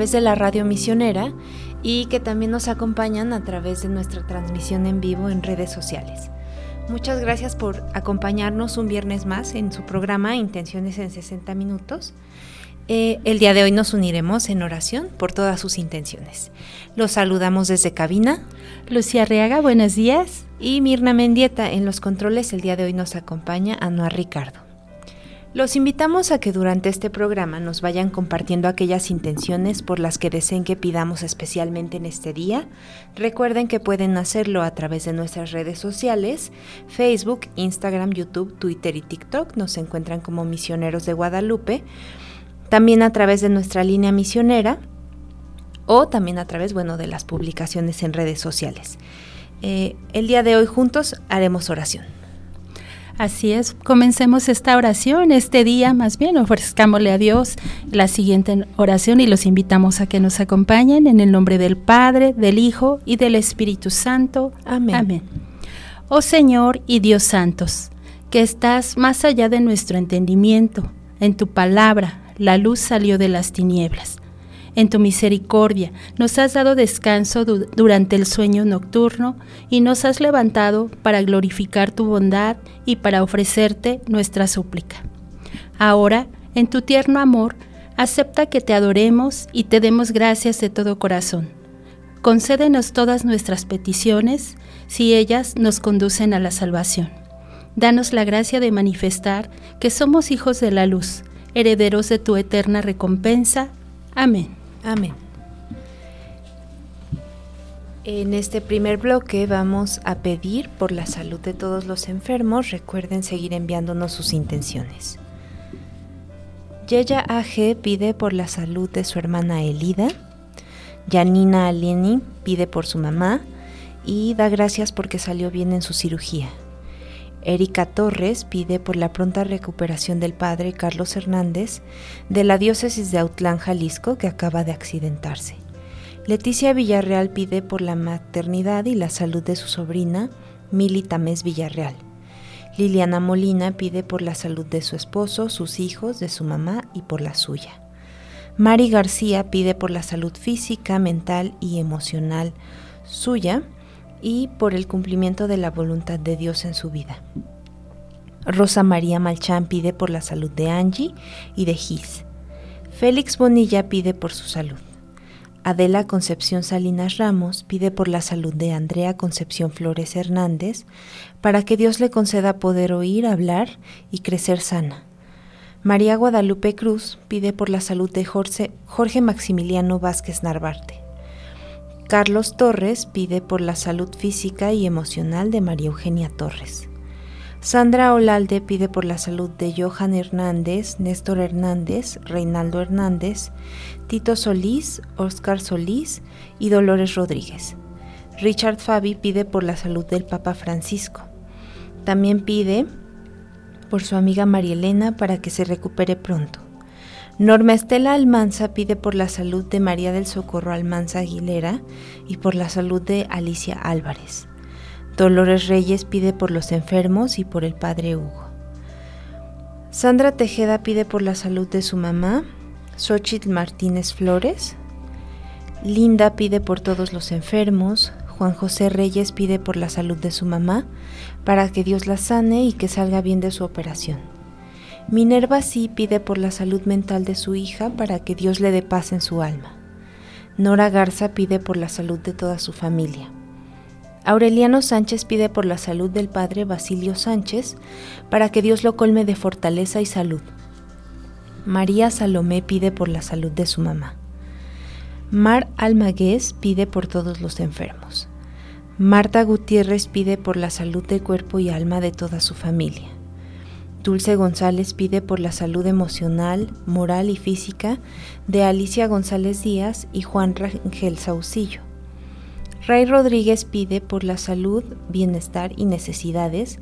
Través de la radio misionera y que también nos acompañan a través de nuestra transmisión en vivo en redes sociales. Muchas gracias por acompañarnos un viernes más en su programa Intenciones en 60 Minutos. Eh, el día de hoy nos uniremos en oración por todas sus intenciones. Los saludamos desde cabina. Lucía Reaga, buenos días. Y Mirna Mendieta en los controles. El día de hoy nos acompaña Anuar Ricardo. Los invitamos a que durante este programa nos vayan compartiendo aquellas intenciones por las que deseen que pidamos especialmente en este día. Recuerden que pueden hacerlo a través de nuestras redes sociales, Facebook, Instagram, YouTube, Twitter y TikTok. Nos encuentran como misioneros de Guadalupe. También a través de nuestra línea misionera o también a través, bueno, de las publicaciones en redes sociales. Eh, el día de hoy juntos haremos oración. Así es, comencemos esta oración, este día más bien, ofrezcámosle a Dios la siguiente oración y los invitamos a que nos acompañen en el nombre del Padre, del Hijo y del Espíritu Santo. Amén. Amén. Oh Señor y Dios santos, que estás más allá de nuestro entendimiento, en tu palabra la luz salió de las tinieblas. En tu misericordia nos has dado descanso du durante el sueño nocturno y nos has levantado para glorificar tu bondad y para ofrecerte nuestra súplica. Ahora, en tu tierno amor, acepta que te adoremos y te demos gracias de todo corazón. Concédenos todas nuestras peticiones si ellas nos conducen a la salvación. Danos la gracia de manifestar que somos hijos de la luz, herederos de tu eterna recompensa. Amén. Amén. En este primer bloque vamos a pedir por la salud de todos los enfermos. Recuerden seguir enviándonos sus intenciones. Yeya AG pide por la salud de su hermana Elida. Yanina Alieni pide por su mamá y da gracias porque salió bien en su cirugía. Erika Torres pide por la pronta recuperación del padre Carlos Hernández de la diócesis de Autlán, Jalisco, que acaba de accidentarse. Leticia Villarreal pide por la maternidad y la salud de su sobrina, Mili Tamés Villarreal. Liliana Molina pide por la salud de su esposo, sus hijos, de su mamá y por la suya. Mari García pide por la salud física, mental y emocional suya y por el cumplimiento de la voluntad de Dios en su vida. Rosa María Malchán pide por la salud de Angie y de Gis. Félix Bonilla pide por su salud. Adela Concepción Salinas Ramos pide por la salud de Andrea Concepción Flores Hernández para que Dios le conceda poder oír, hablar y crecer sana. María Guadalupe Cruz pide por la salud de Jorge, Jorge Maximiliano Vázquez Narvarte. Carlos Torres pide por la salud física y emocional de María Eugenia Torres. Sandra Olalde pide por la salud de Johan Hernández, Néstor Hernández, Reinaldo Hernández, Tito Solís, Oscar Solís y Dolores Rodríguez. Richard Fabi pide por la salud del Papa Francisco. También pide por su amiga María Elena para que se recupere pronto. Norma Estela Almanza pide por la salud de María del Socorro Almanza Aguilera y por la salud de Alicia Álvarez. Dolores Reyes pide por los enfermos y por el padre Hugo. Sandra Tejeda pide por la salud de su mamá, Xochitl Martínez Flores. Linda pide por todos los enfermos. Juan José Reyes pide por la salud de su mamá, para que Dios la sane y que salga bien de su operación. Minerva sí pide por la salud mental de su hija, para que Dios le dé paz en su alma. Nora Garza pide por la salud de toda su familia. Aureliano Sánchez pide por la salud del padre Basilio Sánchez, para que Dios lo colme de fortaleza y salud. María Salomé pide por la salud de su mamá. Mar Almagués pide por todos los enfermos. Marta Gutiérrez pide por la salud de cuerpo y alma de toda su familia. Dulce González pide por la salud emocional, moral y física de Alicia González Díaz y Juan Rangel Saucillo. Ray Rodríguez pide por la salud, bienestar y necesidades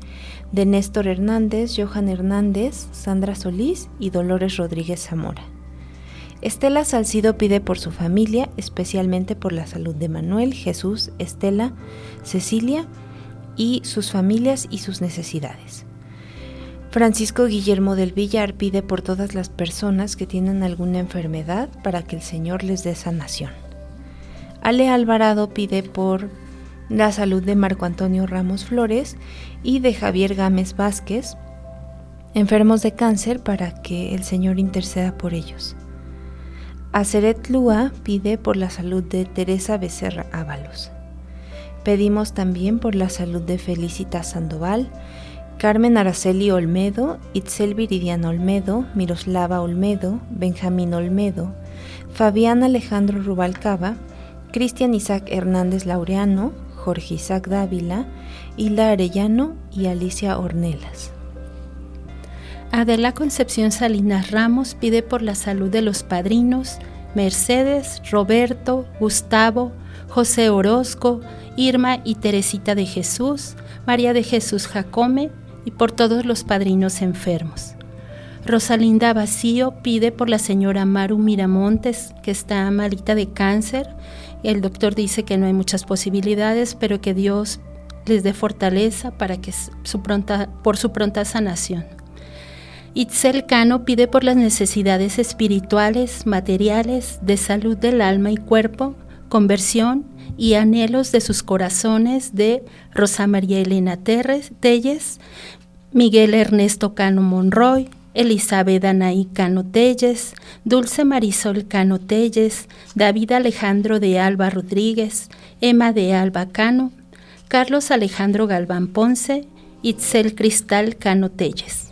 de Néstor Hernández, Johan Hernández, Sandra Solís y Dolores Rodríguez Zamora. Estela Salcido pide por su familia, especialmente por la salud de Manuel, Jesús, Estela, Cecilia y sus familias y sus necesidades. Francisco Guillermo del Villar pide por todas las personas que tienen alguna enfermedad para que el Señor les dé sanación. Ale Alvarado pide por la salud de Marco Antonio Ramos Flores y de Javier Gámez Vázquez, enfermos de cáncer, para que el Señor interceda por ellos. Aceret Lua pide por la salud de Teresa Becerra Ábalos. Pedimos también por la salud de Felicita Sandoval, Carmen Araceli Olmedo, Itzel Viridiana Olmedo, Miroslava Olmedo, Benjamín Olmedo, Fabián Alejandro Rubalcaba, Cristian Isaac Hernández Laureano, Jorge Isaac Dávila, Hilda Arellano y Alicia Ornelas. Adela Concepción Salinas Ramos pide por la salud de los padrinos Mercedes, Roberto, Gustavo, José Orozco, Irma y Teresita de Jesús, María de Jesús Jacome y por todos los padrinos enfermos. Rosalinda Vacío pide por la señora Maru Miramontes, que está malita de cáncer, el doctor dice que no hay muchas posibilidades, pero que Dios les dé fortaleza para que su pronta, por su pronta sanación. Itzel Cano pide por las necesidades espirituales, materiales, de salud del alma y cuerpo, conversión y anhelos de sus corazones de Rosa María Elena Terres, Telles, Miguel Ernesto Cano Monroy, Elizabeth Anaí Cano Telles, Dulce Marisol Cano Telles, David Alejandro de Alba Rodríguez, Emma de Alba Cano, Carlos Alejandro Galván Ponce, Itzel Cristal Cano Telles.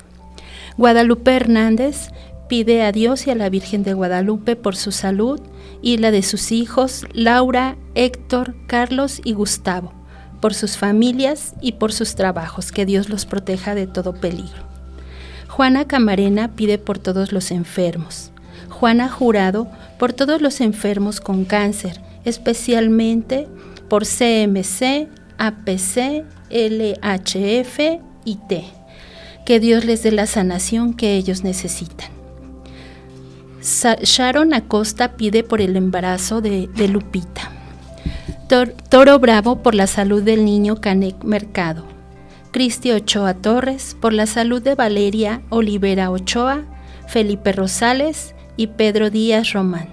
Guadalupe Hernández pide a Dios y a la Virgen de Guadalupe por su salud y la de sus hijos Laura, Héctor, Carlos y Gustavo, por sus familias y por sus trabajos, que Dios los proteja de todo peligro. Juana Camarena pide por todos los enfermos. Juana Jurado por todos los enfermos con cáncer, especialmente por CMC, APC, LHF y T. Que Dios les dé la sanación que ellos necesitan. Sharon Acosta pide por el embarazo de, Lupita. Toro Bravo por la salud del niño Canek Mercado. Cristi Ochoa Torres, por la salud de Valeria Olivera Ochoa, Felipe Rosales y Pedro Díaz Román.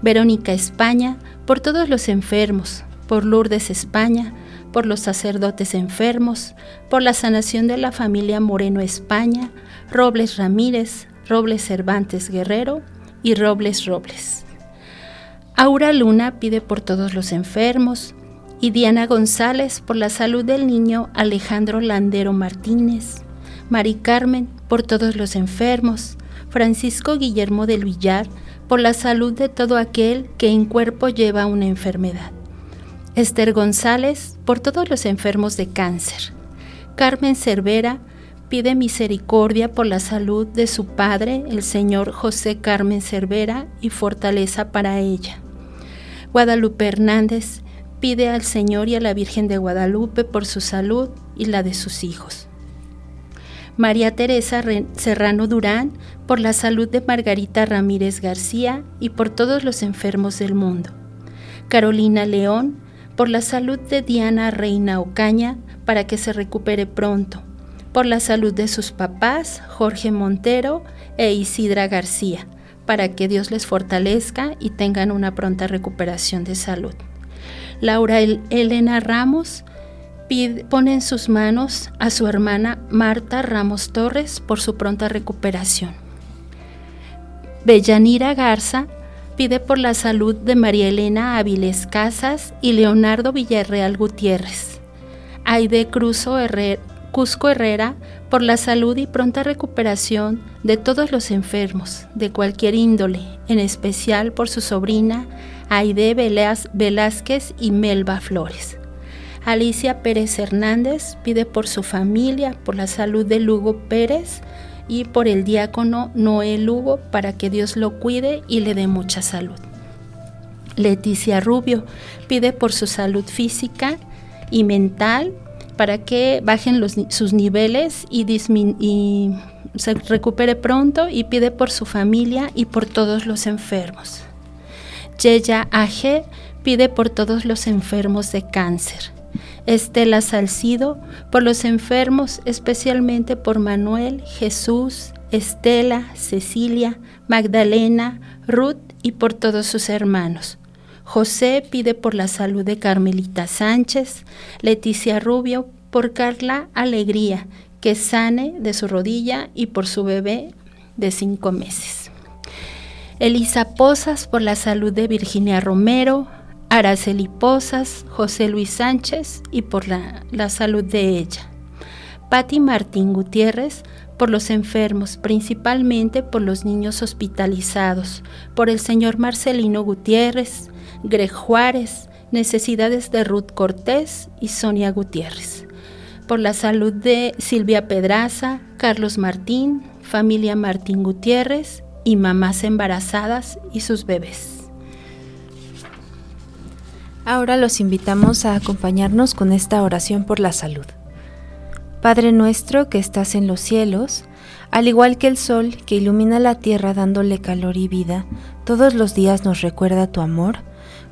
Verónica España, por todos los enfermos, por Lourdes España, por los sacerdotes enfermos, por la sanación de la familia Moreno España, Robles Ramírez, Robles Cervantes Guerrero y Robles Robles. Aura Luna pide por todos los enfermos, y Diana González por la salud del niño Alejandro Landero Martínez, Mari Carmen por todos los enfermos, Francisco Guillermo del Villar por la salud de todo aquel que en cuerpo lleva una enfermedad, Esther González por todos los enfermos de cáncer, Carmen Cervera pide misericordia por la salud de su padre, el señor José Carmen Cervera, y fortaleza para ella. Guadalupe Hernández pide al Señor y a la Virgen de Guadalupe por su salud y la de sus hijos. María Teresa Serrano Durán por la salud de Margarita Ramírez García y por todos los enfermos del mundo. Carolina León por la salud de Diana Reina Ocaña para que se recupere pronto. Por la salud de sus papás, Jorge Montero e Isidra García, para que Dios les fortalezca y tengan una pronta recuperación de salud. Laura Elena Ramos pone en sus manos a su hermana Marta Ramos Torres por su pronta recuperación. Bellanira Garza pide por la salud de María Elena Aviles Casas y Leonardo Villarreal Gutiérrez. Aide Cruzo Cusco Herrera por la salud y pronta recuperación de todos los enfermos de cualquier índole, en especial por su sobrina Aide Velázquez y Melba Flores. Alicia Pérez Hernández pide por su familia, por la salud de Lugo Pérez y por el diácono Noé Lugo para que Dios lo cuide y le dé mucha salud. Leticia Rubio pide por su salud física y mental para que bajen sus niveles y, se recupere pronto y pide por su familia y por todos los enfermos. Yeya AG pide por todos los enfermos de cáncer. Estela Salcido, por los enfermos, especialmente por Manuel, Jesús, Estela, Cecilia, Magdalena, Ruth y por todos sus hermanos. José pide por la salud de Carmelita Sánchez, Leticia Rubio por Carla Alegría, que sane de su rodilla y por su bebé de cinco meses. Elisa Posas por la salud de Virginia Romero, Araceli Posas, José Luis Sánchez y por la, la salud de ella. Patti Martín Gutiérrez por los enfermos, principalmente por los niños hospitalizados, por el señor Marcelino Gutiérrez, Greg Juárez, necesidades de Ruth Cortés y Sonia Gutiérrez. Por la salud de Silvia Pedraza, Carlos Martín, familia Martín Gutiérrez y mamás embarazadas y sus bebés. Ahora los invitamos a acompañarnos con esta oración por la salud. Padre nuestro que estás en los cielos, al igual que el sol que ilumina la tierra dándole calor y vida, todos los días nos recuerda tu amor,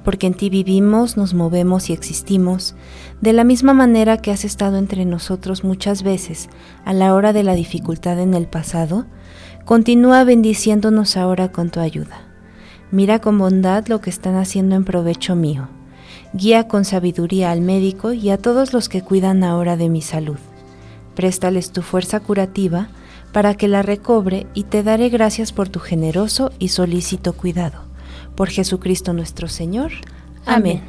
porque en ti vivimos, nos movemos y existimos, de la misma manera que has estado entre nosotros muchas veces a la hora de la dificultad en el pasado, continúa bendiciéndonos ahora con tu ayuda. Mira con bondad lo que están haciendo en provecho mío Guía con sabiduría al médico y a todos los que cuidan ahora de mi salud. Préstales tu fuerza curativa para que la recobre y te daré gracias por tu generoso y solícito cuidado. Por Jesucristo nuestro Señor. Amén.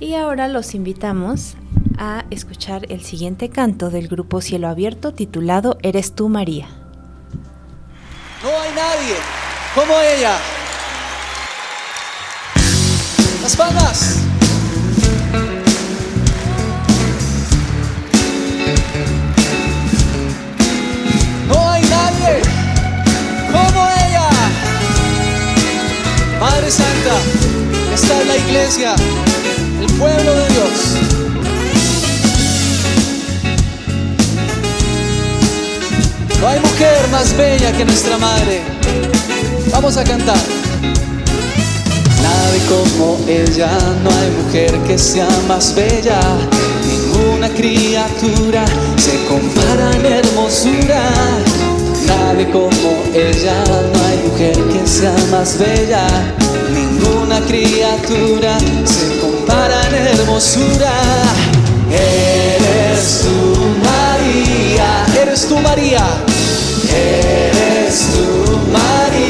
Y ahora los invitamos a escuchar el siguiente canto del grupo Cielo Abierto titulado Eres tú María. No hay nadie como ella. Las palmas. Madre Santa, está en la iglesia, el pueblo de Dios. No hay mujer más bella que nuestra madre. Vamos a cantar. Nadie como ella, no hay mujer que sea más bella. Ninguna criatura se compara en hermosura Nadie como ella, que sea más bella. Ninguna criatura se compara en hermosura. Eres tú María, eres tú María, eres tú María,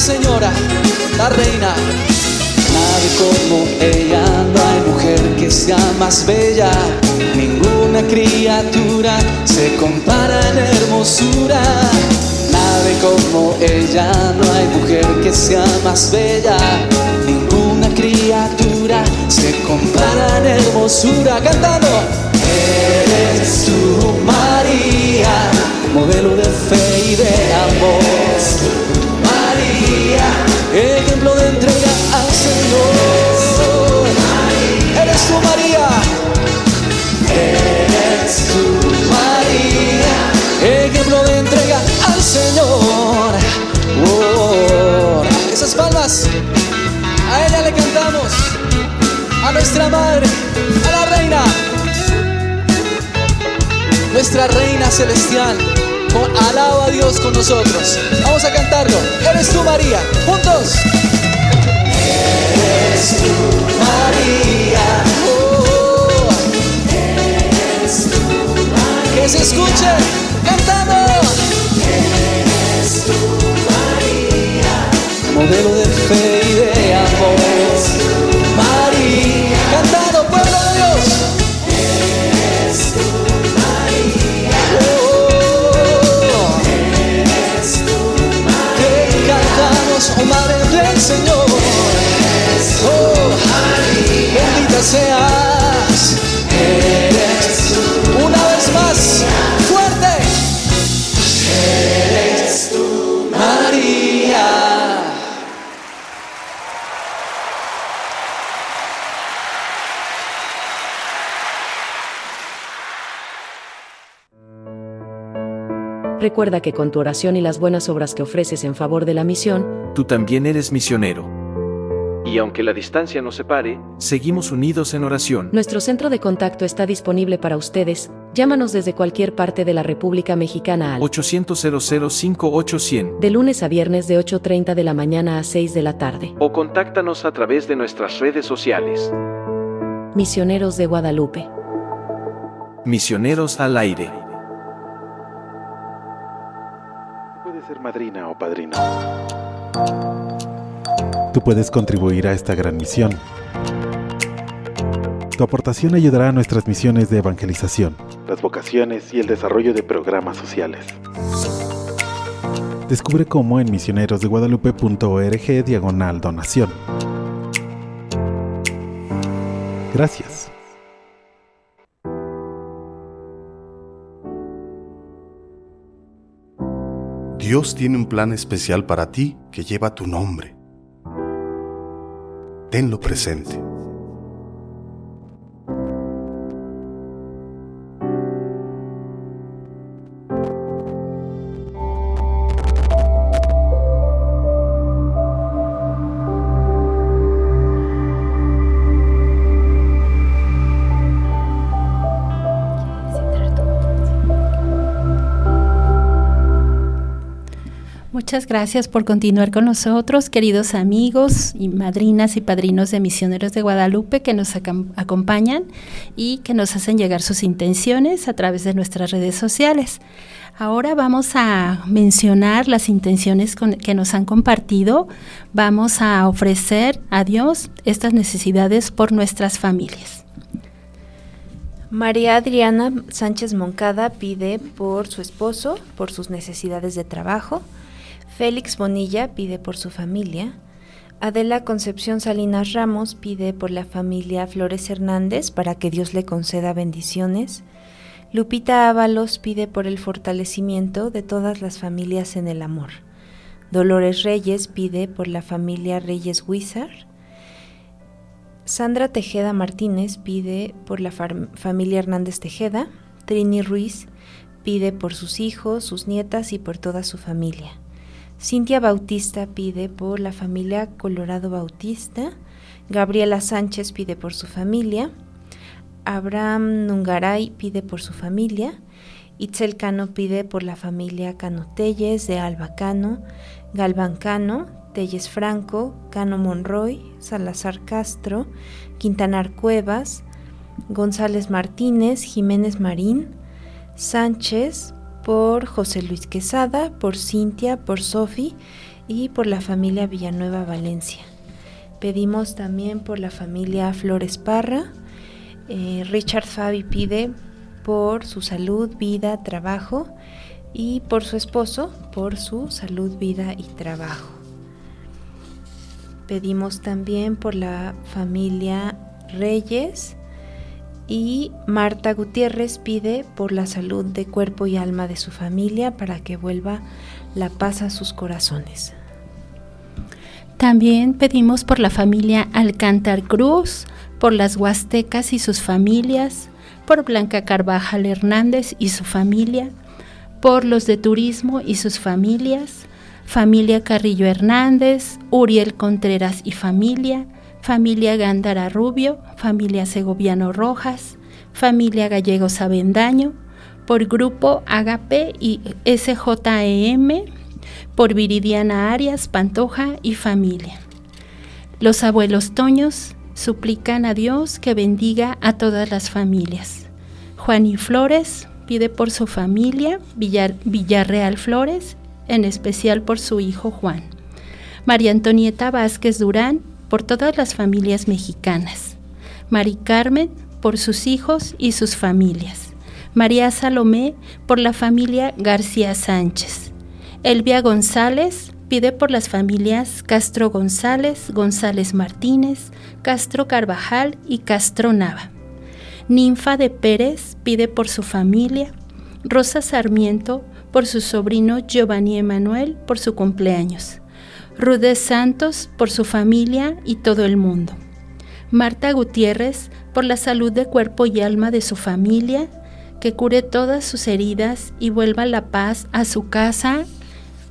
señora, la reina. Nadie como ella, no hay mujer que sea más bella. Ninguna criatura se compara en hermosura. Nadie como ella, no hay mujer que sea más bella. Ninguna criatura se compara en hermosura. Cantando. Eres tú, nuestra reina celestial. Alaba a Dios con nosotros. Vamos a cantarlo. Eres tú, María. Juntos. Eres tú, María. Oh. Eres tú, María. Que se escuche cantando. Eres tú, María. Modelo seas. Eres tú. Una vez más, fuerte. Eres tú, María. Recuerda que con tu oración y las buenas obras que ofreces en favor de la misión, tú también eres misionero. Y aunque la distancia nos separe, seguimos unidos en oración. nuestro centro de contacto está disponible para ustedes. Llámanos desde cualquier parte de la República Mexicana al 800 5800 de lunes a viernes de 8.30 de la mañana a 6 de la tarde. o contáctanos a través de nuestras redes sociales. Misioneros de Guadalupe. Misioneros al aire. Puedes ser madrina o padrino. Puedes contribuir a esta gran misión. Tu aportación ayudará a nuestras misiones de evangelización, las vocaciones y el desarrollo de programas sociales. Descubre cómo en misionerosdeguadalupe.org diagonal donación. Gracias. Dios tiene un plan especial para ti que lleva tu nombre. Tenlo presente. Muchas gracias por continuar con nosotros, queridos amigos y madrinas y padrinos de Misioneros de Guadalupe que nos acompañan y que nos hacen llegar sus intenciones a través de nuestras redes sociales. Ahora vamos a mencionar las intenciones que nos han compartido. Vamos a ofrecer a Dios estas necesidades por nuestras familias. María Adriana Sánchez Moncada pide por su esposo, por sus necesidades de trabajo. Félix Bonilla pide por su familia. Adela Concepción Salinas Ramos pide por la familia Flores Hernández para que Dios le conceda bendiciones. Lupita Ábalos pide por el fortalecimiento de todas las familias en el amor. Dolores Reyes pide por la familia Reyes Huizar. Sandra Tejeda Martínez pide por la fam- familia Hernández Tejeda. Trini Ruiz pide por sus hijos, sus nietas y por toda su familia. Cintia Bautista pide por la familia Colorado Bautista. Gabriela Sánchez pide por su familia. Abraham Nungaray pide por su familia. Itzel Cano pide por la familia Cano Telles de Alba Cano, Galván Cano, Telles Franco, Cano Monroy, Salazar Castro, Quintanar Cuevas, González Martínez, Jiménez Marín, Sánchez, por José Luis Quesada, por Cintia, por Sofi y por la familia Villanueva Valencia. Pedimos también por la familia Flores Parra. Eh, Richard Fabi pide por su salud, vida, trabajo y por su esposo, por su salud, vida y trabajo. Pedimos también por la familia Reyes y Marta Gutiérrez pide por la salud de cuerpo y alma de su familia para que vuelva la paz a sus corazones. También pedimos por la familia Alcántar Cruz, por las Huastecas y sus familias, por Blanca Carvajal Hernández y su familia, por los de turismo y sus familias, familia Carrillo Hernández, Uriel Contreras y familia, familia Gándara Rubio, familia Segoviano Rojas, familia Gallegos Avendaño, por grupo Agape y SJEM, por Viridiana Arias, Pantoja y familia. Los abuelos Toños suplican a Dios que bendiga a todas las familias. Juan y Flores pide por su familia, Villarreal Flores, en especial por su hijo Juan. María Antonieta Vázquez Durán, por todas las familias mexicanas. Mari Carmen, por sus hijos y sus familias. María Salomé, por la familia García Sánchez. Elvia González, pide por las familias Castro González, González Martínez, Castro Carvajal y Castro Nava. Ninfa de Pérez pide por su familia, Rosa Sarmiento por su sobrino Giovanni Emanuel por su cumpleaños, Rude Santos por su familia y todo el mundo, Marta Gutiérrez por la salud de cuerpo y alma de su familia, que cure todas sus heridas y vuelva la paz a su casa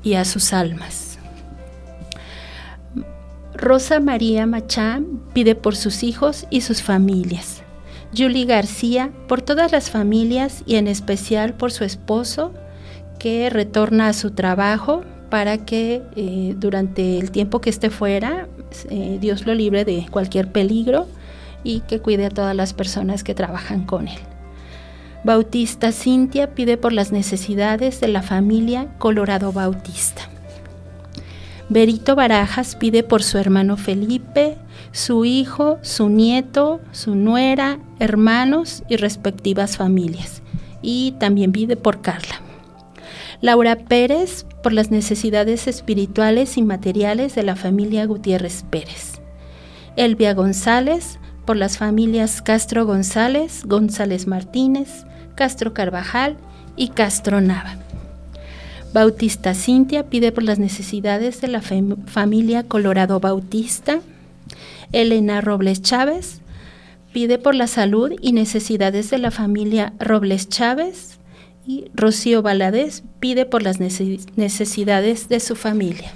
y a sus almas. Rosa María Machán pide por sus hijos y sus familias. Julie García por todas las familias y en especial por su esposo que retorna a su trabajo para que eh, durante el tiempo que esté fuera eh, Dios lo libre de cualquier peligro y que cuide a todas las personas que trabajan con él. Bautista Cintia pide por las necesidades de la familia Colorado Bautista. Berito Barajas pide por su hermano Felipe, su hijo, su nieto, su nuera, hermanos y respectivas familias. Y también pide por Carla. Laura Pérez por las necesidades espirituales y materiales de la familia Gutiérrez Pérez. Elvia González por las familias Castro González, González Martínez, Castro Carvajal y Castro Nava. Bautista Cintia pide por las necesidades de la familia Colorado Bautista. Elena Robles Chávez pide por la salud y necesidades de la familia Robles Chávez. Y Rocío Valadez pide por las necesidades de su familia.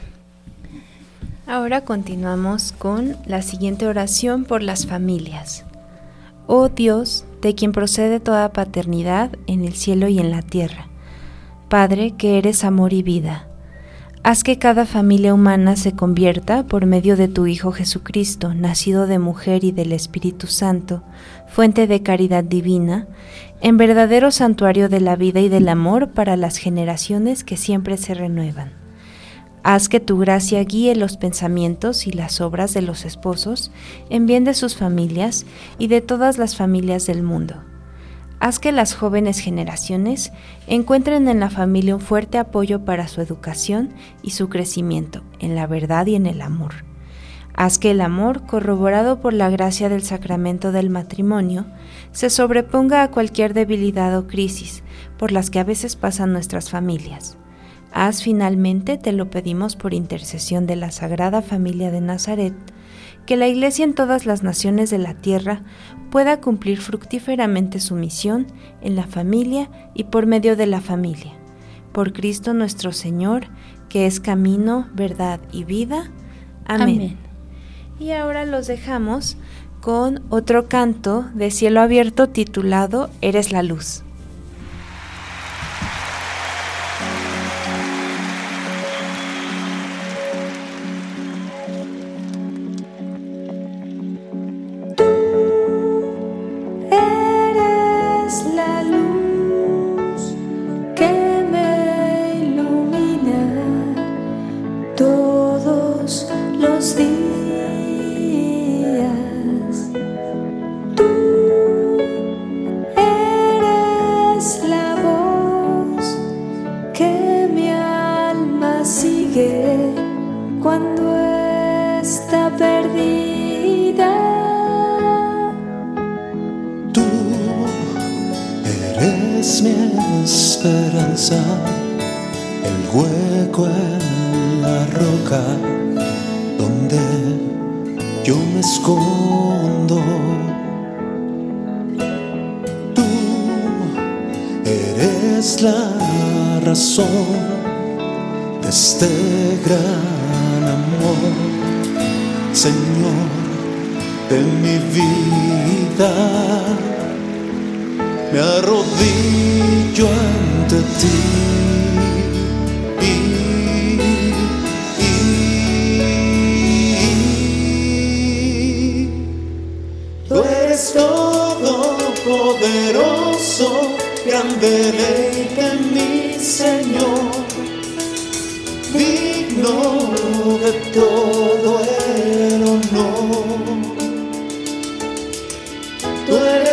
Ahora continuamos con la siguiente oración por las familias. Oh Dios, de quien procede toda paternidad en el cielo y en la tierra Padre, que eres amor y vida. Haz que cada familia humana se convierta, por medio de tu Hijo Jesucristo, nacido de mujer y del Espíritu Santo, fuente de caridad divina, en verdadero santuario de la vida y del amor para las generaciones que siempre se renuevan. Haz que tu gracia guíe los pensamientos y las obras de los esposos en bien de sus familias y de todas las familias del mundo haz que las jóvenes generaciones encuentren en la familia un fuerte apoyo para su educación y su crecimiento en la verdad y en el amor. Haz que el amor, corroborado por la gracia del sacramento del matrimonio, se sobreponga a cualquier debilidad o crisis por las que a veces pasan nuestras familias. Haz finalmente, te lo pedimos por intercesión de la Sagrada Familia de Nazaret, que la Iglesia en todas las naciones de la tierra pueda cumplir fructíferamente su misión en la familia y por medio de la familia. Por Cristo nuestro Señor, que es camino, verdad y vida. Amén. Y ahora los dejamos con otro canto de cielo abierto titulado Eres la luz.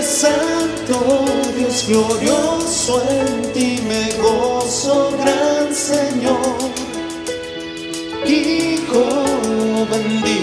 santo, Dios glorioso en ti me gozo, gran Señor, Hijo bendito.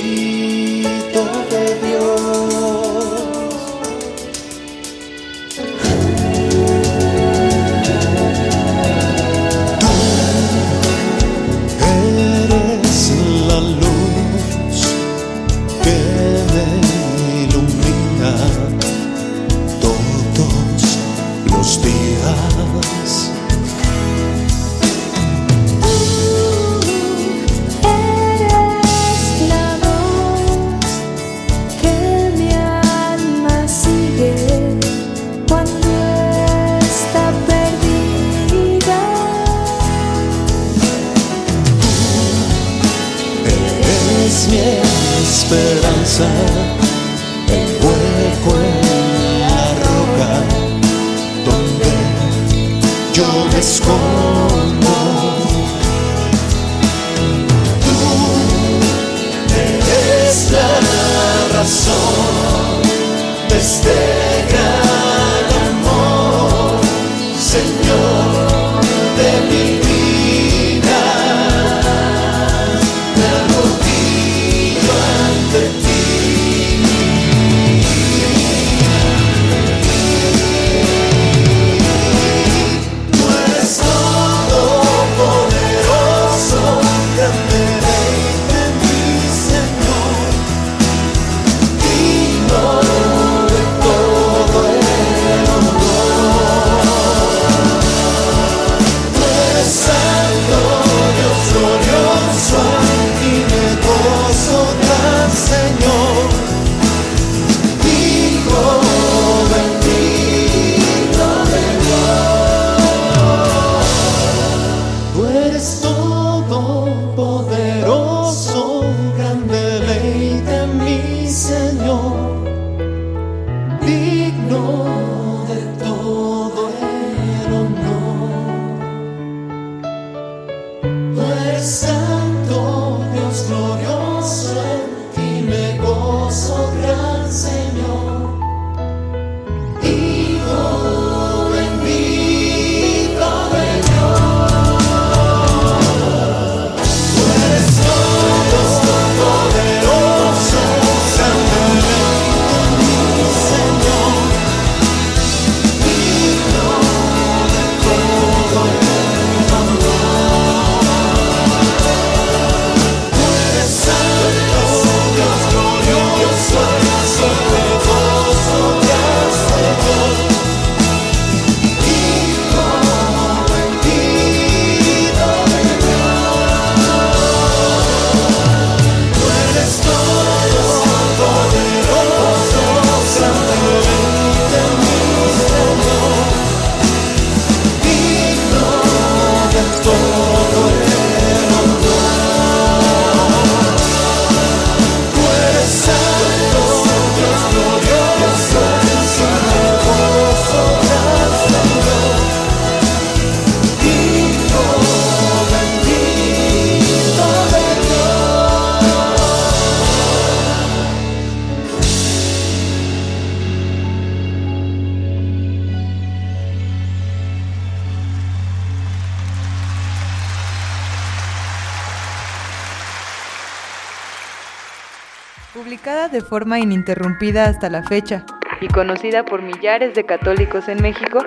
de forma ininterrumpida hasta la fecha y conocida por millares de católicos en México,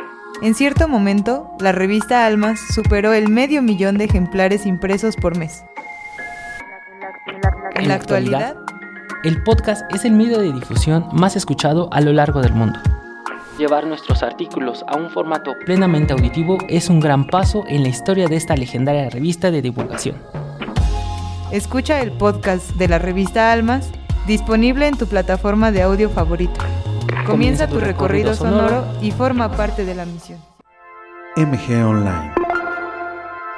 en cierto momento, la revista Almas superó el medio millón de ejemplares impresos por mes. En la actualidad, el podcast es el medio de difusión más escuchado a lo largo del mundo. Llevar nuestros artículos a un formato plenamente auditivo es un gran paso en la historia de esta legendaria revista de divulgación. Escucha el podcast de la revista Almas disponible en tu plataforma de audio favorito. Comienza tu recorrido sonoro y forma parte de la misión. MG Online.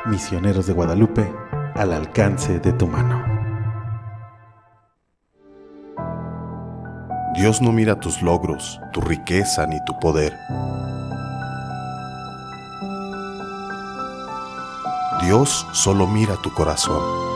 Misioneros de Guadalupe al alcance de tu mano. Dios no mira tus logros, tu riqueza ni tu poder. Dios solo mira tu corazón.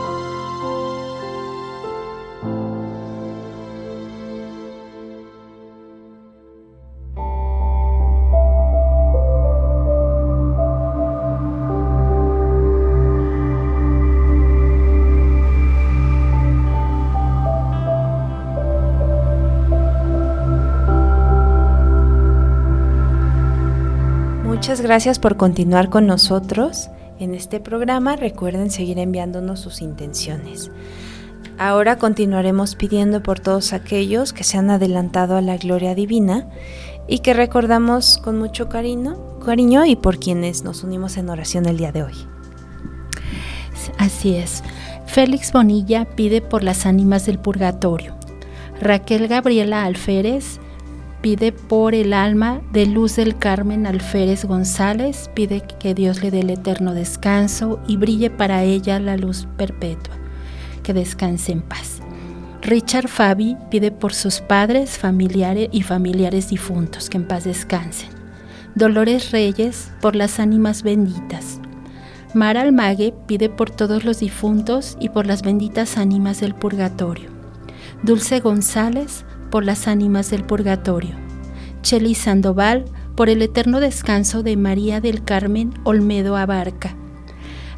Gracias por continuar con nosotros en este programa. Recuerden seguir enviándonos sus intenciones. Ahora continuaremos pidiendo por todos aquellos que se han adelantado a la gloria divina y que recordamos con mucho cariño, cariño y por quienes nos unimos en oración el día de hoy. Así es. Félix Bonilla pide por las ánimas del purgatorio. Raquel Gabriela Alférez pide por el alma de Luz del Carmen Alférez González, pide que Dios le dé el eterno descanso y brille para ella la luz perpetua, que descanse en paz. Richard Fabi pide por sus padres, familiares y familiares difuntos, que en paz descansen. Dolores Reyes por las ánimas benditas. Mara Almague pide por todos los difuntos y por las benditas ánimas del purgatorio. Dulce González por las ánimas del purgatorio. Cheli Sandoval, por el eterno descanso de María del Carmen Olmedo Abarca.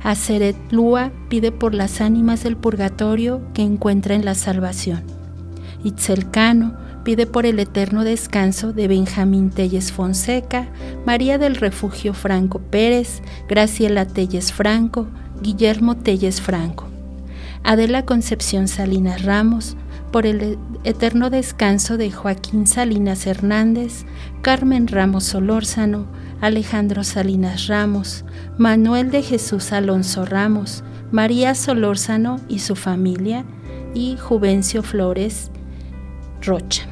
Aceret Lua pide por las ánimas del purgatorio que encuentren la salvación. Itzel Cano pide por el eterno descanso de Benjamín Telles Fonseca, María del Refugio Franco Pérez, Graciela Telles Franco, Guillermo Telles Franco. Adela Concepción Salinas Ramos, por el eterno descanso de Joaquín Salinas Hernández, Carmen Ramos Solórzano, Alejandro Salinas Ramos, Manuel de Jesús Alonso Ramos, María Solórzano y su familia, y Juvencio Flores Rocha.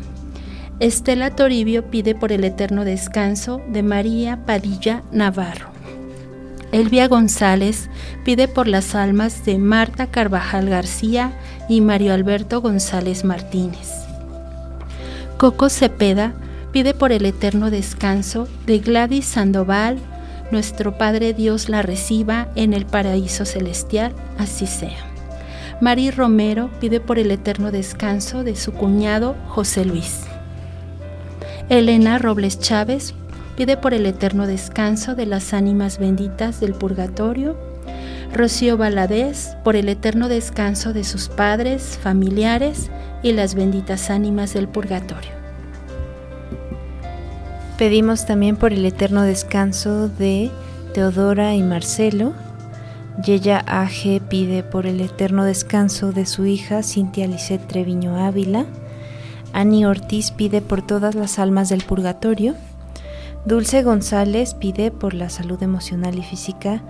Estela Toribio pide por el eterno descanso de María Padilla Navarro. Elvia González pide por las almas de Marta Carvajal García y Mario Alberto González Martínez. Coco Cepeda pide por el eterno descanso de Gladys Sandoval, nuestro Padre Dios la reciba en el paraíso celestial, así sea. Mari Romero pide por el eterno descanso de su cuñado José Luis. Elena Robles Chávez pide por el eterno descanso de las ánimas benditas del purgatorio. Rocío Valadez por el eterno descanso de sus padres, familiares y las benditas ánimas del purgatorio. Pedimos también por el eterno descanso de Teodora y Marcelo. Yeya AG pide por el eterno descanso de su hija Cintia Lisset Treviño Ávila. Ani Ortiz pide por todas las almas del purgatorio. Dulce González pide por la salud emocional y física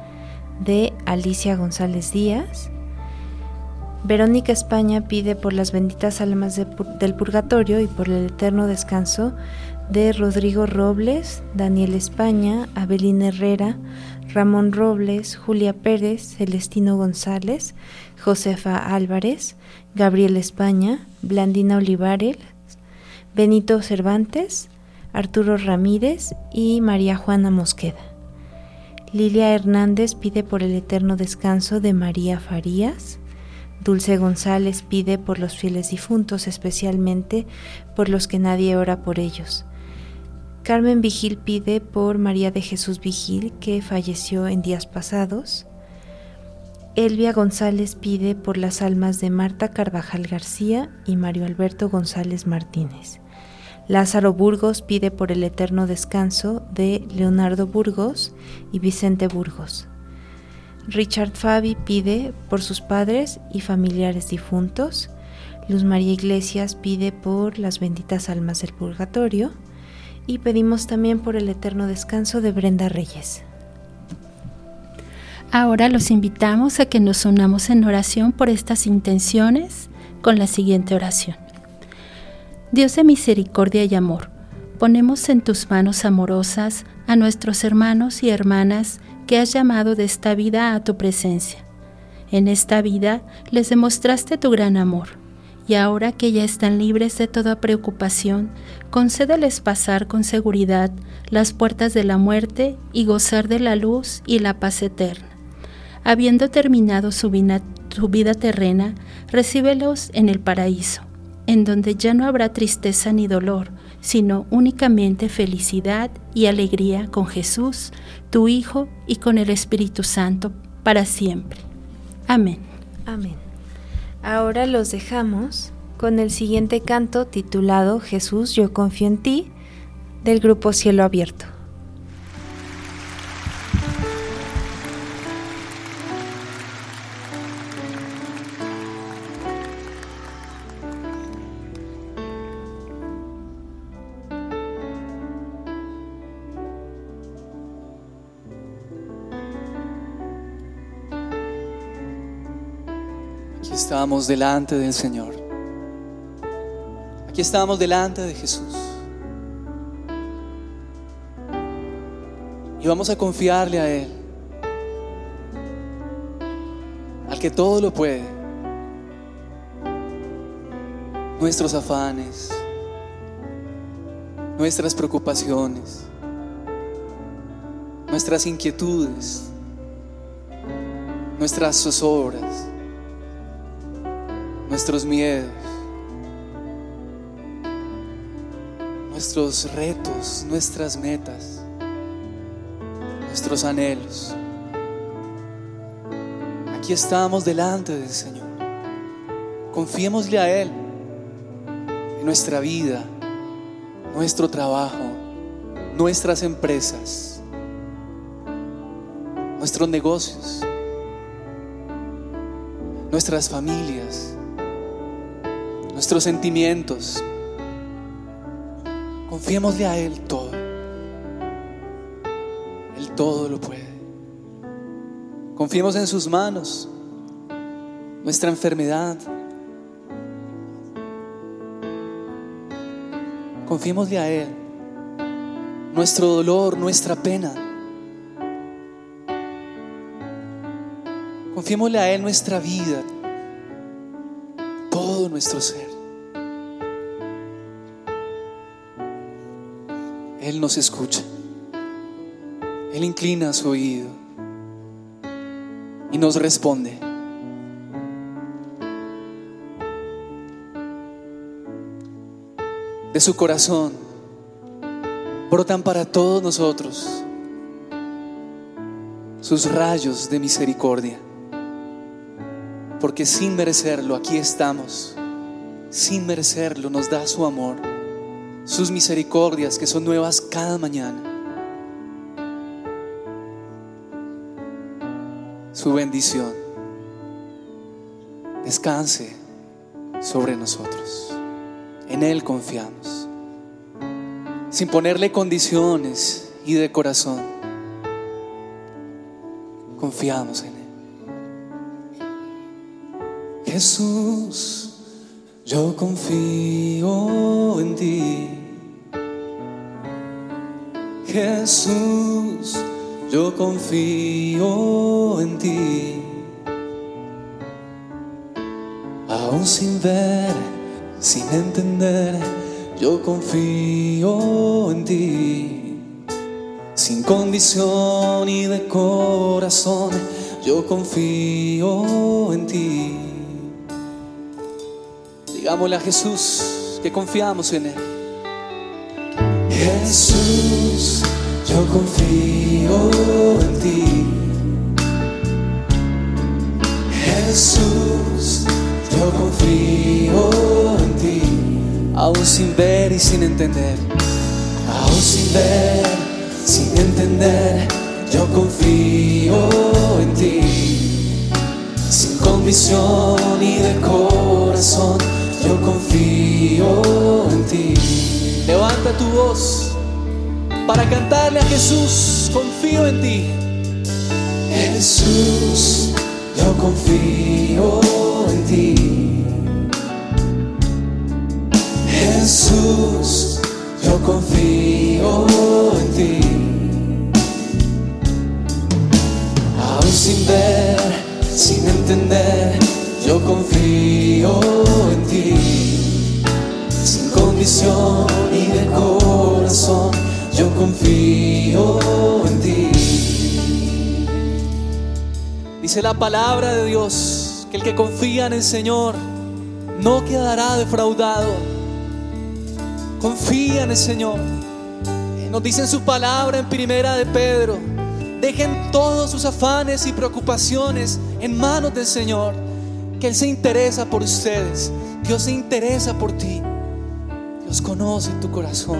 de Alicia González Díaz. Verónica España pide por las benditas almas de, del purgatorio y por el eterno descanso de Rodrigo Robles, Daniel España, Abelín Herrera, Ramón Robles, Julia Pérez, Celestino González, Josefa Álvarez, Gabriel España, Blandina Olivares, Benito Cervantes, Arturo Ramírez y María Juana Mosqueda. Lilia Hernández pide por el eterno descanso de María Farías. Dulce González pide por los fieles difuntos, especialmente por los que nadie ora por ellos. Carmen Vigil pide por María de Jesús Vigil, que falleció en días pasados. Elvia González pide por las almas de Marta Carvajal García y Mario Alberto González Martínez. Lázaro Burgos pide por el eterno descanso de Leonardo Burgos y Vicente Burgos. Richard Fabi pide por sus padres y familiares difuntos. Luz María Iglesias pide por las benditas almas del purgatorio. Y pedimos también por el eterno descanso de Brenda Reyes. Ahora los invitamos a que nos unamos en oración por estas intenciones con la siguiente oración. Dios de misericordia y amor, ponemos en tus manos amorosas a nuestros hermanos y hermanas que has llamado de esta vida a tu presencia. En esta vida les demostraste tu gran amor, y ahora que ya están libres de toda preocupación, concédeles pasar con seguridad las puertas de la muerte y gozar de la luz y la paz eterna. Habiendo terminado su vida, su vida terrena, recíbelos en el paraíso, en donde ya no habrá tristeza ni dolor, sino únicamente felicidad y alegría con Jesús, tu Hijo, y con el Espíritu Santo, para siempre. Amén. Amén. Ahora los dejamos con el siguiente canto titulado Jesús, yo confío en ti, del grupo Cielo Abierto. Estamos delante del Señor. Aquí estamos delante de Jesús. Y vamos a confiarle a Él, al que todo lo puede. Nuestros afanes, nuestras preocupaciones, nuestras inquietudes, nuestras zozobras nuestros miedos, nuestros retos, nuestras metas, nuestros anhelos. Aquí estamos delante del Señor. Confiémosle a Él en nuestra vida, nuestro trabajo, nuestras empresas, nuestros negocios, nuestras familias nuestros sentimientos. Confiémosle a Él todo. Él todo lo puede. Confiemos en sus manos nuestra enfermedad. Confiémosle a Él nuestro dolor, nuestra pena. Confiémosle a Él nuestra vida, todo nuestro ser. Nos escucha. Él inclina su oído y nos responde. De su corazón brotan para todos nosotros sus rayos de misericordia porque sin merecerlo aquí estamos. Sin merecerlo nos da su amor, sus misericordias que son nuevas cada mañana. Su bendición descanse sobre nosotros. En Él confiamos, sin ponerle condiciones y de corazón. Confiamos en Él. Jesús, yo confío en ti. Jesús, yo confío en ti. Aún sin ver, sin entender, yo confío en ti. Sin condición y de corazón, yo confío en ti. Digámosle a Jesús que confiamos en Él. Jesús, yo confío en ti. Jesús, yo confío en ti. Aún sin ver y sin entender. Aún sin ver, sin entender, yo confío en ti. Sin condición y de corazón yo confío en ti. Levanta tu voz para cantarle a Jesús, confío en ti. Jesús, yo confío en ti. Jesús, yo confío en ti. La palabra de Dios que el que confía en el Señor no quedará defraudado. Confía en el Señor. Nos dice en su palabra en primera de Pedro, dejen todos sus afanes y preocupaciones en manos del Señor, que Él se interesa por ustedes, Dios se interesa por ti, Dios conoce tu corazón,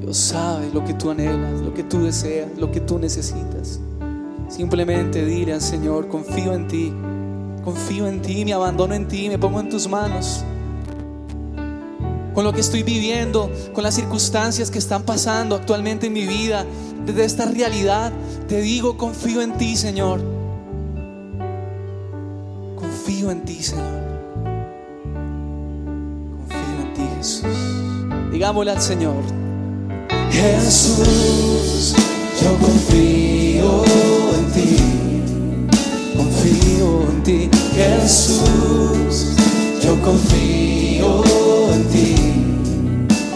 Dios sabe lo que tú anhelas, lo que tú deseas, lo que tú necesitas. Simplemente dile al Señor, confío en ti, confío en ti, me abandono en ti, me pongo en tus manos. Con lo que estoy viviendo, con las circunstancias que están pasando actualmente en mi vida, desde esta realidad, te digo, confío en ti, Señor. Confío en ti, Señor. Confío en ti, Jesús. Digámosle al Señor. Jesús, yo confío confío en ti, Jesús, yo confío en ti,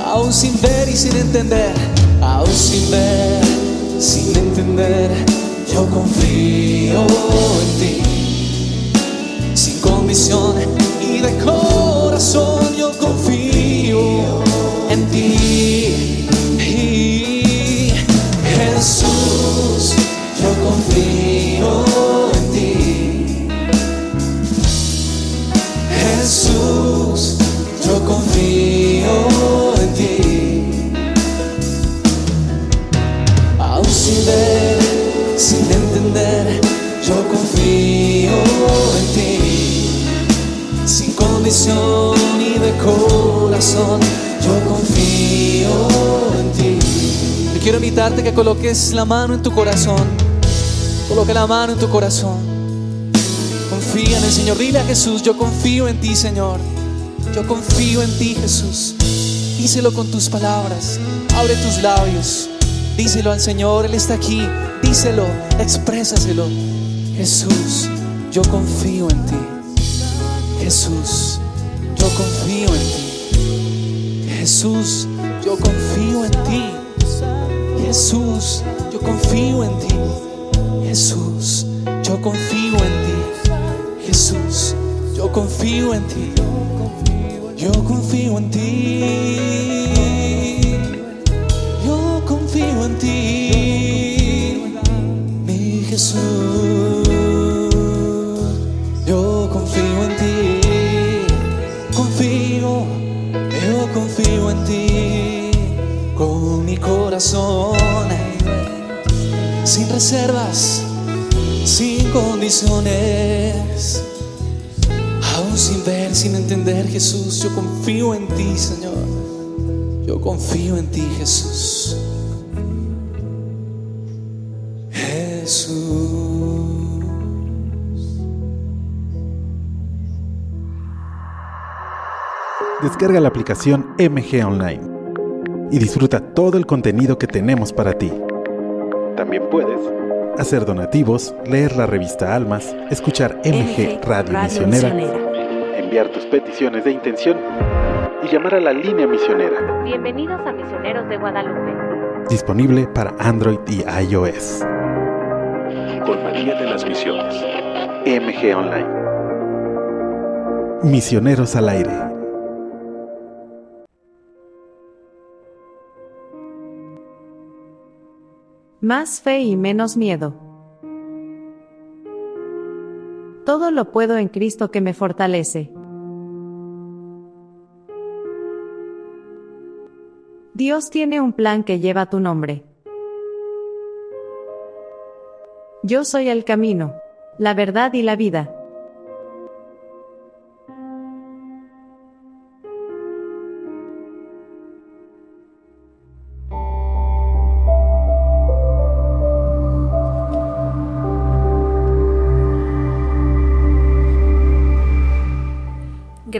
aún sin ver y sin entender, aún sin ver, sin entender, yo confío en ti, sin condición y de corazón yo confío en ti. Jesús, yo confío que coloques la mano en tu corazón. Coloque la mano en tu corazón. Confía en el Señor. Dile a Jesús, yo confío en ti, Señor. Yo confío en ti, Jesús. Díselo con tus palabras. Abre tus labios. Díselo al Señor. Él está aquí. Díselo. Exprésaselo. Jesús, yo confío en ti. Jesús, yo confío en ti. Jesús, yo confío en ti. Jesús, yo confío en ti. Jesús, yo confío en ti. Jesús, yo confío en ti. Yo confío en ti. Yo confío en ti. Mi Jesús. Corazón. Sin reservas. Sin condiciones. Aún sin ver, sin entender, Jesús, yo confío en ti, Señor. Yo confío en ti, Jesús. Jesús. Descarga la aplicación MG Online y disfruta todo el contenido que tenemos para ti. También puedes hacer donativos, leer la revista Almas, escuchar MG Radio, Misionera, enviar tus peticiones de intención y llamar a la línea misionera, Bienvenidos a Misioneros de Guadalupe. disponible para Android y iOS. Con María de las Misiones. MG Online. Misioneros al aire. Más fe y menos miedo. Todo lo puedo en Cristo que me fortalece. Dios tiene un plan que lleva tu nombre. Yo soy el camino, la verdad y la vida.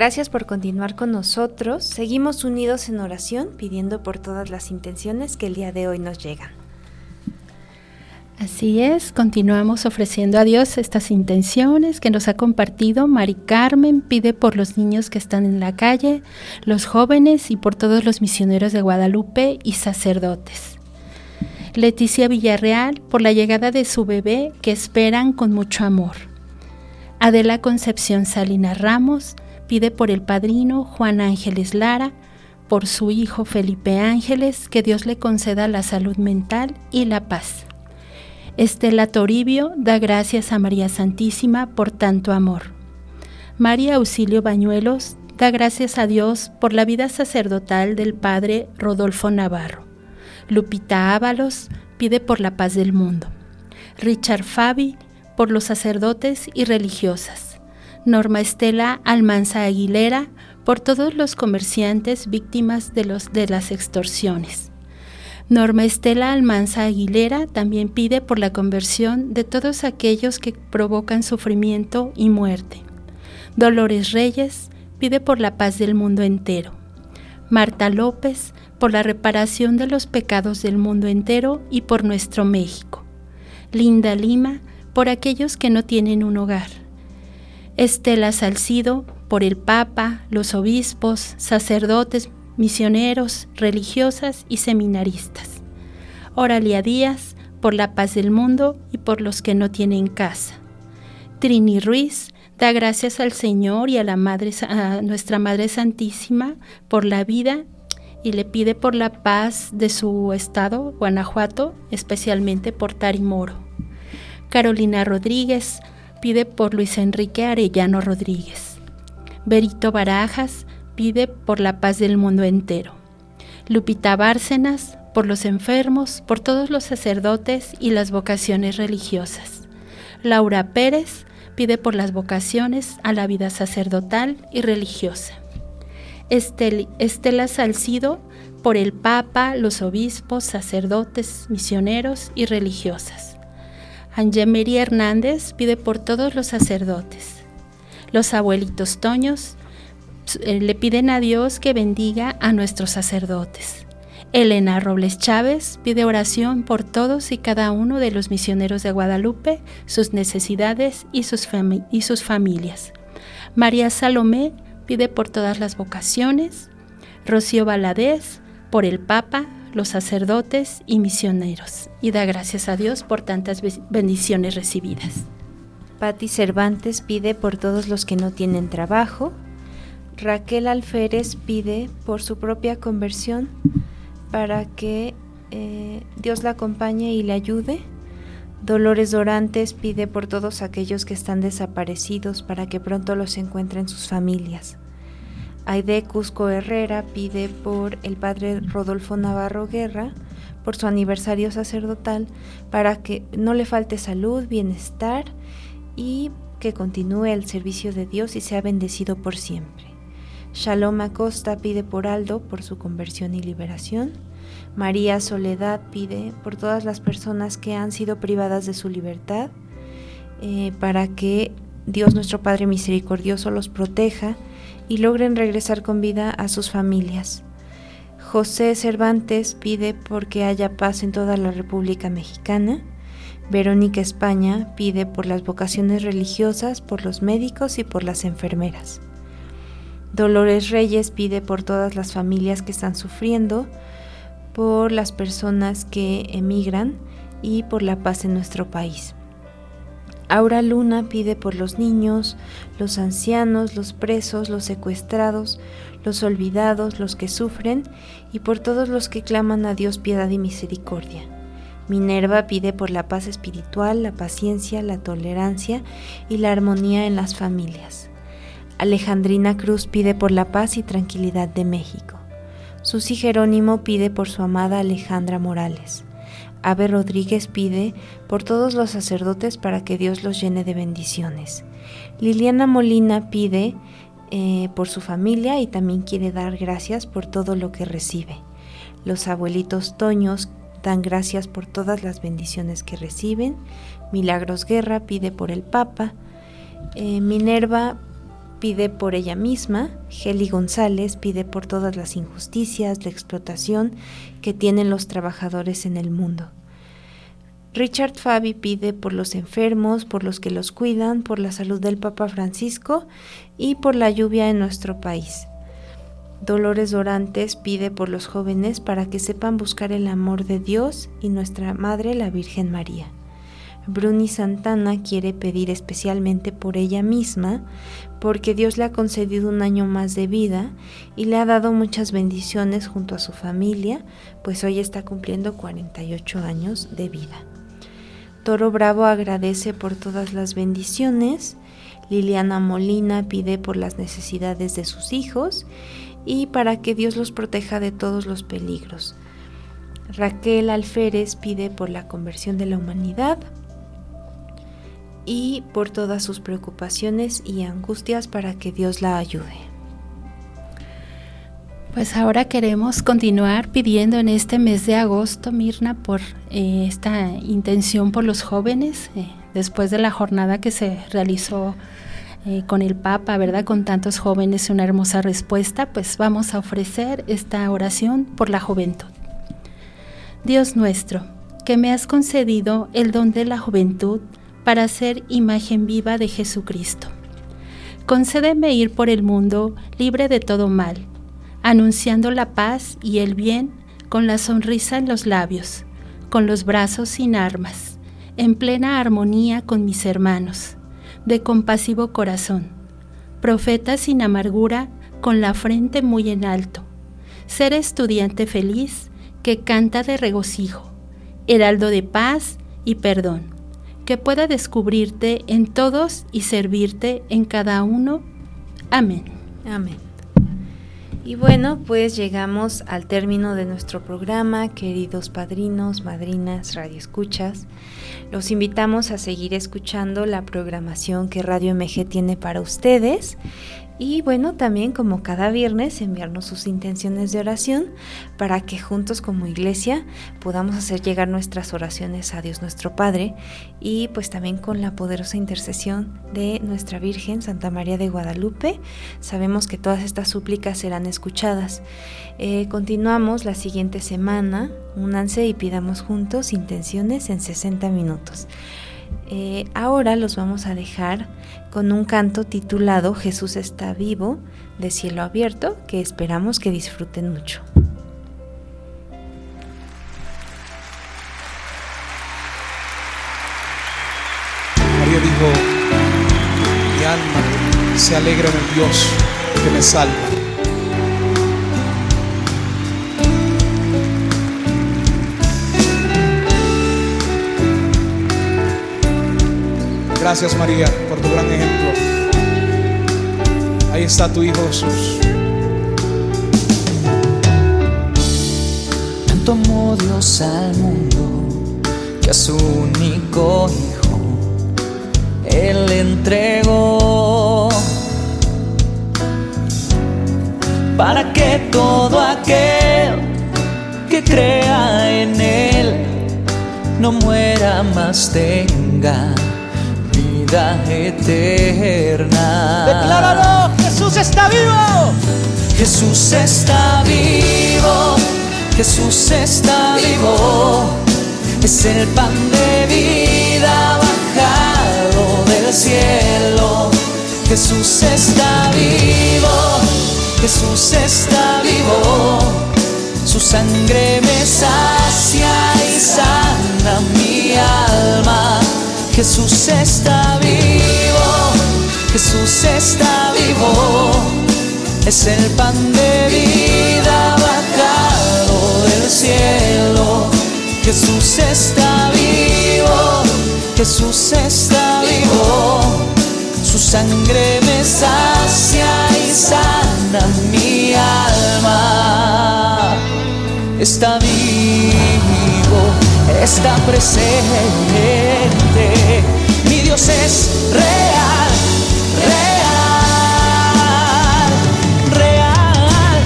Gracias por continuar con nosotros. Seguimos unidos en oración pidiendo por todas las intenciones que el día de hoy nos llegan. Así es, continuamos ofreciendo a Dios estas intenciones que nos ha compartido. Mari Carmen pide por los niños que están en la calle, los jóvenes y por todos los misioneros de Guadalupe y sacerdotes. Leticia Villarreal por la llegada de su bebé que esperan con mucho amor. Adela Concepción Salinas Ramos pide por el padrino Juan Ángeles Lara, por su hijo Felipe Ángeles, que Dios le conceda la salud mental y la paz. Estela Toribio da gracias a María Santísima por tanto amor. María Auxilio Bañuelos da gracias a Dios por la vida sacerdotal del padre Rodolfo Navarro. Lupita Ábalos pide por la paz del mundo. Richard Fabi por los sacerdotes y religiosas. Norma Estela Almanza Aguilera por todos los comerciantes víctimas de, los, de las extorsiones. Norma Estela Almanza Aguilera también pide por la conversión de todos aquellos que provocan sufrimiento y muerte. Dolores Reyes pide por la paz del mundo entero. Marta López por la reparación de los pecados del mundo entero y por nuestro México. Linda Lima por aquellos que no tienen un hogar. Estela Salcido por el Papa, los obispos, sacerdotes, misioneros, religiosas y seminaristas. Oralia Díaz, por la paz del mundo y por los que no tienen casa. Trini Ruiz, da gracias al Señor y a, la Madre, a nuestra Madre Santísima por la vida y le pide por la paz de su estado, Guanajuato, especialmente por Tarimoro. Carolina Rodríguez pide por Luis Enrique Arellano Rodríguez. Berito Barajas pide por la paz del mundo entero. Lupita Bárcenas, por los enfermos, por todos los sacerdotes y las vocaciones religiosas. Laura Pérez pide por las vocaciones a la vida sacerdotal y religiosa. Estela Salcido, por el Papa, los obispos, sacerdotes, misioneros y religiosas. Angemery Hernández pide por todos los sacerdotes. Los abuelitos Toños eh, le piden a Dios que bendiga a nuestros sacerdotes. Elena Robles Chávez pide oración por todos y cada uno de los misioneros de Guadalupe, sus necesidades y sus, y sus familias. María Salomé pide por todas las vocaciones. Rocío Valadez por el Papa, los sacerdotes y misioneros. Y da gracias a Dios por tantas bendiciones recibidas. Patti Cervantes pide por todos los que no tienen trabajo, Raquel Alférez pide por su propia conversión para que eh, Dios la acompañe y le ayude. Dolores Dorantes pide por todos aquellos que están desaparecidos para que pronto los encuentren sus familias. Aide Cusco Herrera pide por el padre Rodolfo Navarro Guerra, por su aniversario sacerdotal, para que no le falte salud, bienestar y que continúe el servicio de Dios y sea bendecido por siempre. Shalom Acosta pide por Aldo por su conversión y liberación. María Soledad pide por todas las personas que han sido privadas de su libertad, eh, para que Dios nuestro Padre Misericordioso los proteja y logren regresar con vida a sus familias. José Cervantes pide porque haya paz en toda la República Mexicana. Verónica España pide por las vocaciones religiosas, por los médicos y por las enfermeras. Dolores Reyes pide por todas las familias que están sufriendo, por las personas que emigran y por la paz en nuestro país. Aura Luna pide por los niños, los ancianos, los presos, los secuestrados, los olvidados, los que sufren y por todos los que claman a Dios piedad y misericordia. Minerva pide por la paz espiritual, la paciencia, la tolerancia y la armonía en las familias. Alejandrina Cruz pide por la paz y tranquilidad de México. Susi Jerónimo pide por su amada Alejandra Morales. Ave Rodríguez pide por todos los sacerdotes para que Dios los llene de bendiciones. Liliana Molina pide eh, por su familia y también quiere dar gracias por todo lo que recibe. Los abuelitos Toños dan gracias por todas las bendiciones que reciben. Milagros Guerra pide por el Papa. Eh, Minerva pide por ella misma, Heli González pide por todas las injusticias, la explotación que tienen los trabajadores en el mundo. Richard Fabi pide por los enfermos, por los que los cuidan, por la salud del Papa Francisco y por la lluvia en nuestro país. Dolores Dorantes pide por los jóvenes para que sepan buscar el amor de Dios y nuestra Madre la Virgen María. Bruni Santana quiere pedir especialmente por ella misma, porque Dios le ha concedido un año más de vida y le ha dado muchas bendiciones junto a su familia, pues hoy está cumpliendo 48 años de vida. Toro Bravo agradece por todas las bendiciones, Liliana Molina pide por las necesidades de sus hijos y para que Dios los proteja de todos los peligros. Raquel Alférez pide por la conversión de la humanidad, y por todas sus preocupaciones y angustias para que Dios la ayude. Pues ahora queremos continuar pidiendo en este mes de agosto, Mirna, por eh, esta intención por los jóvenes, eh, después de la jornada que se realizó eh, con el Papa, ¿verdad? Con tantos jóvenes, una hermosa respuesta, pues vamos a ofrecer esta oración por la juventud. Dios nuestro, que me has concedido el don de la juventud, para ser imagen viva de Jesucristo. Concédeme ir por el mundo libre de todo mal, anunciando la paz y el bien con la sonrisa en los labios, con los brazos sin armas, en plena armonía con mis hermanos, de compasivo corazón, profeta sin amargura, con la frente muy en alto, ser estudiante feliz que canta de regocijo, heraldo de paz y perdón que pueda descubrirte en todos y servirte en cada uno. Amén. Amén. Y bueno, pues llegamos al término de nuestro programa, queridos padrinos, madrinas, radioescuchas. Los invitamos a seguir escuchando la programación que Radio MG tiene para ustedes y bueno, también como cada viernes enviarnos sus intenciones de oración para que juntos como iglesia podamos hacer llegar nuestras oraciones a Dios nuestro Padre y pues también con la poderosa intercesión de nuestra Virgen Santa María de Guadalupe. Sabemos que todas estas súplicas serán escuchadas. Eh, continuamos la siguiente semana. Únanse y pidamos juntos intenciones en 60 minutos. Eh, ahora los vamos a dejar con un canto titulado Jesús está vivo de cielo abierto que esperamos que disfruten mucho. María dijo, mi alma se alegra en el Dios que me salva. Gracias María por tu gran ejemplo. Ahí está tu Hijo Jesús. Tanto amó Dios al mundo que a su único Hijo Él entregó para que todo aquel que crea en Él no muera más tenga vida eterna. Decláralo, Jesús está vivo. Jesús está vivo, Jesús está vivo, es el pan de vida bajado del cielo. Jesús está vivo, Jesús está vivo, su sangre me sacia y sana mi alma. Jesús está vivo, Jesús está vivo, es el pan de vida bajado del cielo. Jesús está vivo, Jesús está vivo, su sangre me sacia y sana mi alma. Está vivo, está presente, Es real, real, real.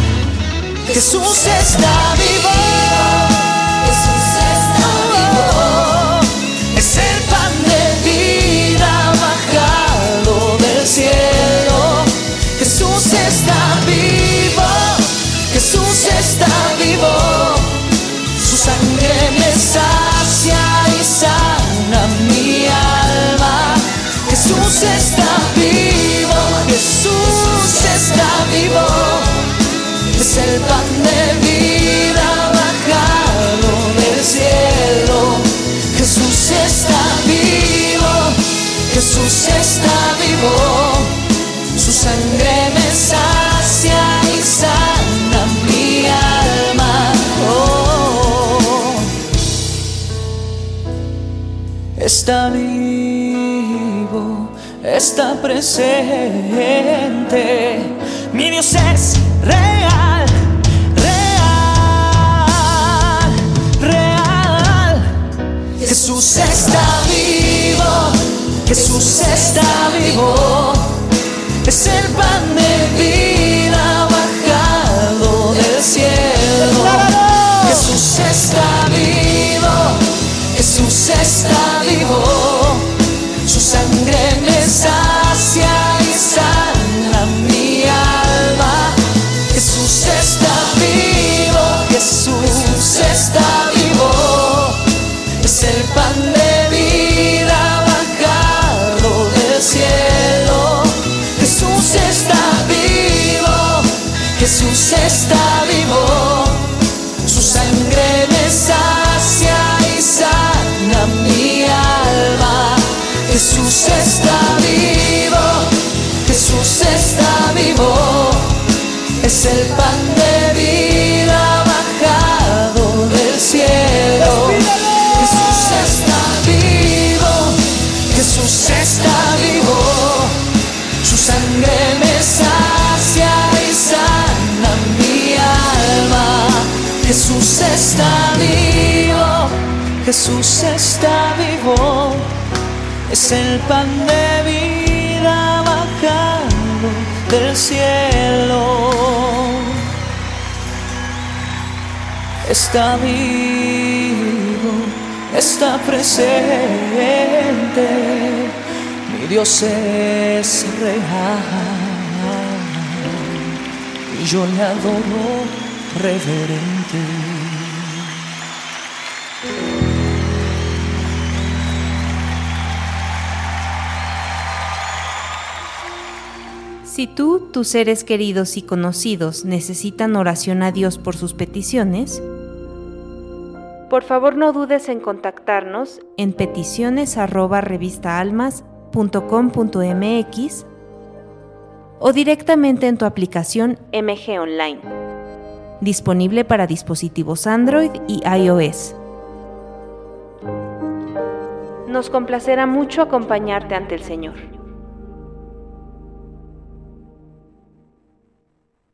Jesús está vivo. Está vivo, está presente. Mi Dios es real, real, real. Jesús está vivo, Jesús está vivo. Es el pan de vida bajado del cielo. Jesús está vivo, Jesús está vivo. El pan de vida bajado del cielo. Jesús está vivo, Jesús está vivo. Su sangre me sacia y sana mi alma. Jesús está vivo, Jesús está vivo. Es el pan de vida del cielo. Está vivo, está presente. Mi Dios es real y yo le adoro reverente. Si tú, tus seres queridos y conocidos necesitan oración a Dios por sus peticiones, por favor no dudes en contactarnos en peticiones@revistaalmas.com.mx o directamente en tu aplicación MG Online, disponible para dispositivos Android y iOS. Nos complacerá mucho acompañarte ante el Señor.